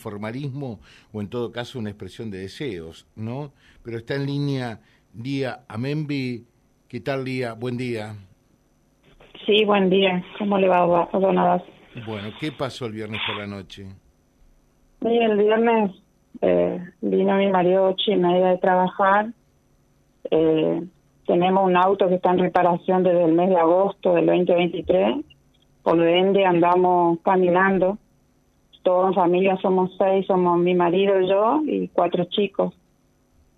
formalismo o en todo caso una expresión de deseos, ¿no? Pero está en línea Lía Amenbi. ¿Qué tal, Lía? Buen día. Sí, buen día. ¿Cómo le va, donadas? Bueno, ¿qué pasó el viernes por la noche? Sí, el viernes eh, vino mi marido ocho y media de trabajar. Eh, tenemos un auto que está en reparación desde el mes de agosto del 2023. Por ende, andamos caminando todos en familia somos seis, somos mi marido, yo y cuatro chicos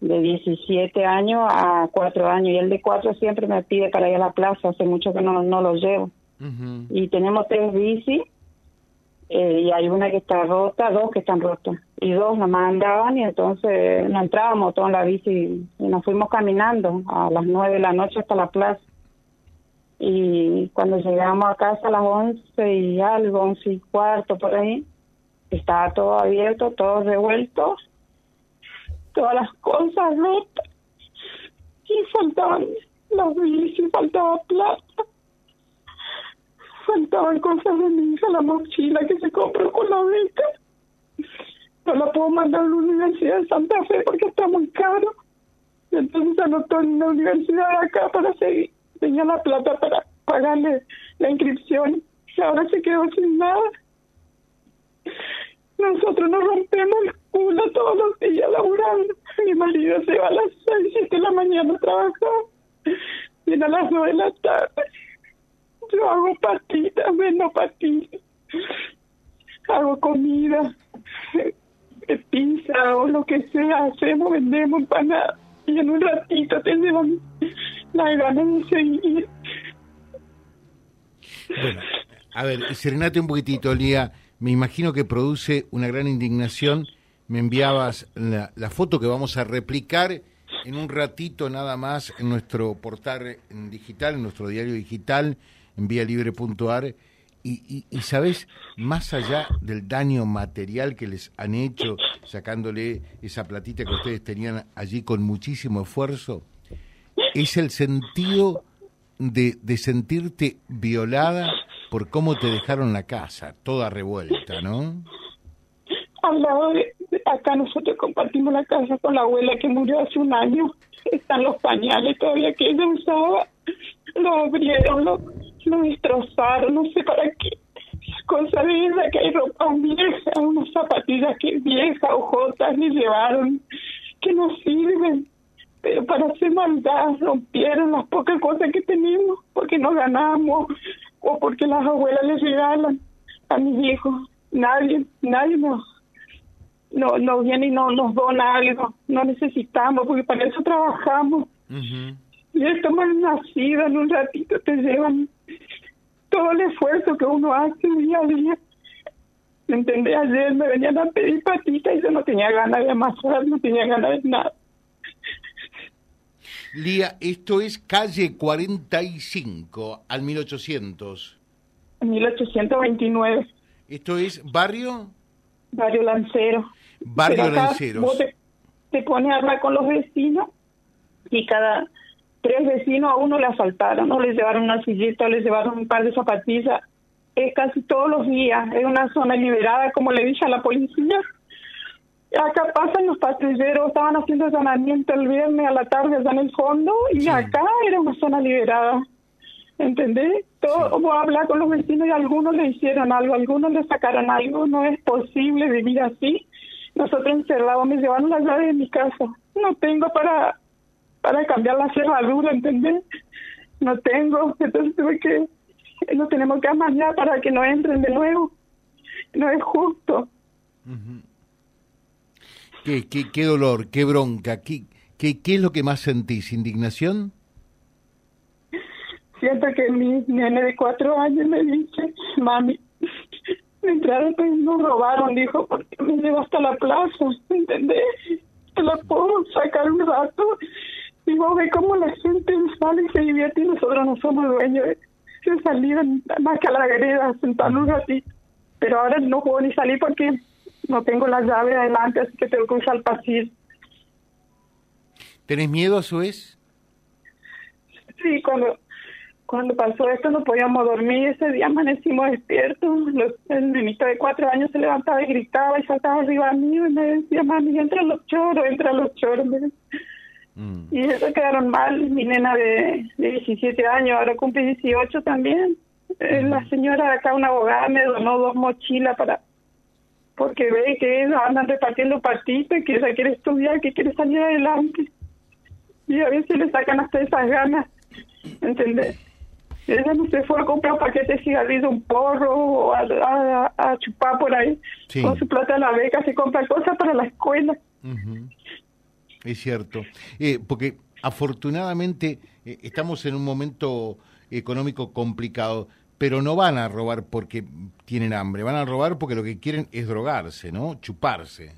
de 17 años a cuatro años y el de cuatro siempre me pide para ir a la plaza, hace mucho que no, no lo llevo. Y tenemos tres bicis eh, y hay una que está rota, dos que están rotas y dos nomás andaban y entonces no entrábamos todos en la bici y nos fuimos caminando a las nueve de la noche hasta la plaza. Y cuando llegamos a casa a las once y algo, once y cuarto por ahí, estaba todo abierto, todo revuelto, todas las cosas rotas. Y faltaban las bicis, faltaba plata. Faltaban cosas de mi hija, la mochila que se compró con la beca. No la puedo mandar a la Universidad de Santa Fe porque está muy caro. Entonces anotó en la universidad acá para seguir. Tenía la plata para pagarle la inscripción. Y ahora se quedó sin nada. Nosotros nos rompemos el culo todos los días laburando. Mi marido se va a las seis, siete de la mañana a trabajar. Viene a las nueve de la tarde. Yo hago patitas, vendo patitas. Hago comida, pizza o lo que sea. Hacemos, vendemos empanadas. Y en un ratito te llevan la ganas de seguir. Bueno, a ver, serenate un poquitito, Lía me imagino que produce una gran indignación. Me enviabas la, foto que vamos a replicar en un ratito nada más en nuestro portal digital, en nuestro diario digital, en vialibre.ar. Y, y, sabes, más allá del daño material que les han hecho, sacándole esa platita que ustedes tenían allí con muchísimo esfuerzo, es el sentido de sentirte violada por cómo te dejaron la casa, toda revuelta, ¿no? Al lado de, acá nosotros compartimos la casa con la abuela que murió hace un año. Están los pañales todavía que ella usaba. Lo abrieron, lo, destrozaron, no sé para qué. Cosa de ella que hay ropa vieja, unas zapatillas que viejas, ojotas, le llevaron, que no sirven. Pero para hacer maldad rompieron las pocas cosas que tenemos porque no ganamos, o porque las abuelas les regalan a mis hijos. Nadie, nadie nos, no, no viene y no nos dona algo. No necesitamos, porque para eso trabajamos. Y estamos nacidos en un ratito, te llevan todo el esfuerzo que uno hace día a día. ¿Me entendés? Ayer me venían a pedir patitas y yo no tenía ganas de amasar, no tenía ganas de nada. Lía, esto es calle 45 al 1800. 1829. ¿Esto es barrio? Barrio Lancero. Barrio Lancero. te, te pones a hablar con los vecinos y cada tres vecinos a uno le asaltaron, no les llevaron una sillita, les llevaron un par de zapatillas. Es casi todos los días, es una zona liberada, como le dije a la policía. Acá pasan los patrulleros, estaban haciendo allanamiento el viernes a la tarde allá en el fondo y acá era una zona liberada. ¿Entendés? Todo, sí. hablar con los vecinos y algunos le hicieron algo, algunos le sacaron algo, no es posible vivir así. Nosotros encerrados me llevaron la llave de mi casa. No tengo para para cambiar la cerradura, ¿entendés? No tengo, entonces tuve que, no tenemos que amañar para que no entren de nuevo. No es justo. ¿Qué, qué, qué dolor, qué bronca, qué, qué, qué es lo que más sentís? ¿Indignación? Siento que mi nene de cuatro años me dice, mami, me entraron, pues nos robaron, dijo, porque me llevo hasta la plaza, ¿entendés? Te la puedo sacar un rato. Y vos ves cómo la gente sale y se divierte y nosotros no somos dueños de salir más que a la vereda, sentarnos un ratito. Pero ahora no puedo ni salir porque no tengo la llave adelante, así que tengo que usar el pasillo. ¿Tenés miedo a su vez? Sí, cuando, cuando pasó esto no podíamos dormir, ese día amanecimos despiertos, el niñito de cuatro años se levantaba y gritaba y saltaba arriba mío y me decía, mami, entra los choros, entra los choros. Mm. Y eso quedaron mal, mi nena de, de 17 años, ahora cumple 18 también. Eh, la señora de acá, una abogada, me donó dos mochilas para porque ve que andan repartiendo partidos y que ella quiere estudiar, que quiere salir adelante. Y a veces le sacan hasta esas ganas, ¿entendés? Ella no se fue a comprar un paquete de cigarrillos, un porro, o a, chupar por ahí. Con su plata de la beca se compra cosas para la escuela. Es cierto. Eh, porque afortunadamente eh, estamos en un momento económico complicado, pero no van a robar porque tienen hambre, van a robar porque lo que quieren es drogarse, ¿no? Chuparse.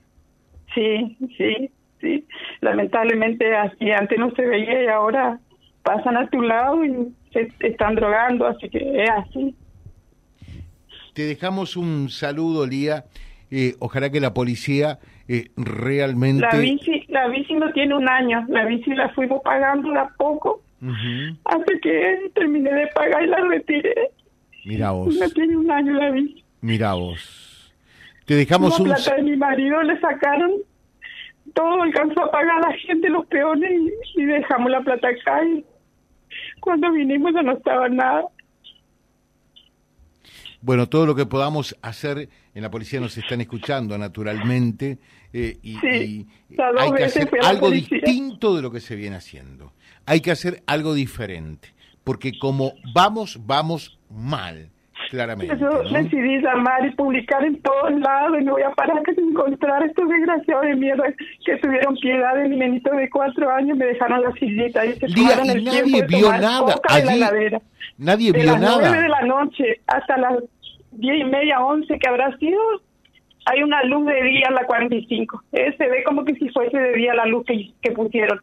Sí, sí, sí. Lamentablemente así antes no se veía y ahora pasan a tu lado y se están drogando, así que es así. Te dejamos un saludo, Lía. Eh, ojalá que la policía eh, realmente... La bici, la bici no tiene un año, la bici la fuimos pagando de a poco, hasta que terminé de pagar y la retiré. Mira vos. No tiene un año. Mira vos. Te dejamos la plata de mi marido le sacaron todo alcanzó a pagar a la gente los peones y, dejamos la plata acá y cuando vinimos ya no estaba nada. Bueno, todo lo que podamos hacer en la policía nos están escuchando naturalmente eh, y, hay que hacer algo distinto de lo que se viene haciendo. Hay que hacer algo diferente, porque como vamos, vamos mal claramente. Yo decidí llamar y publicar en todos lados y me voy a parar que encontrar estos desgraciados de mierda que tuvieron piedad de mi nenito de cuatro años me dejaron la sillita y se Lía, y nadie vio nada allí. Nadie vio nada. De las nueve de la noche hasta las diez y media, once que habrá sido, hay una luz de día en la 45. Eh, se ve como que si fuese de día la luz que, que pusieron.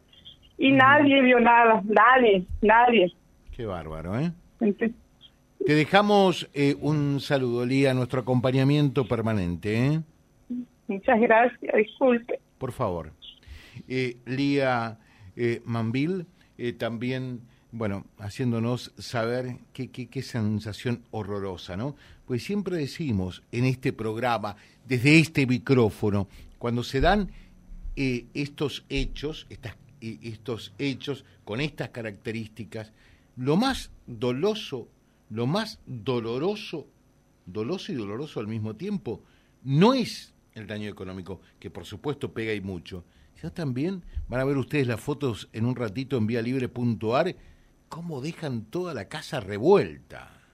Y nadie vio nada, nadie, nadie. Qué bárbaro, ¿eh? Te dejamos eh, un saludo, Lía, nuestro acompañamiento permanente. ¿eh? Muchas gracias, disculpe. Por favor. Eh, Lía eh, Manville, también, bueno, haciéndonos saber qué, qué, qué sensación horrorosa, ¿no? Pues siempre decimos en este programa, desde este micrófono, cuando se dan estos hechos, estas, estos hechos con estas características, lo más doloso lo más doloroso, doloso y doloroso al mismo tiempo, no es el daño económico, que por supuesto pega y mucho, sino también van a ver ustedes las fotos en un ratito en libre.ar, cómo dejan toda la casa revuelta.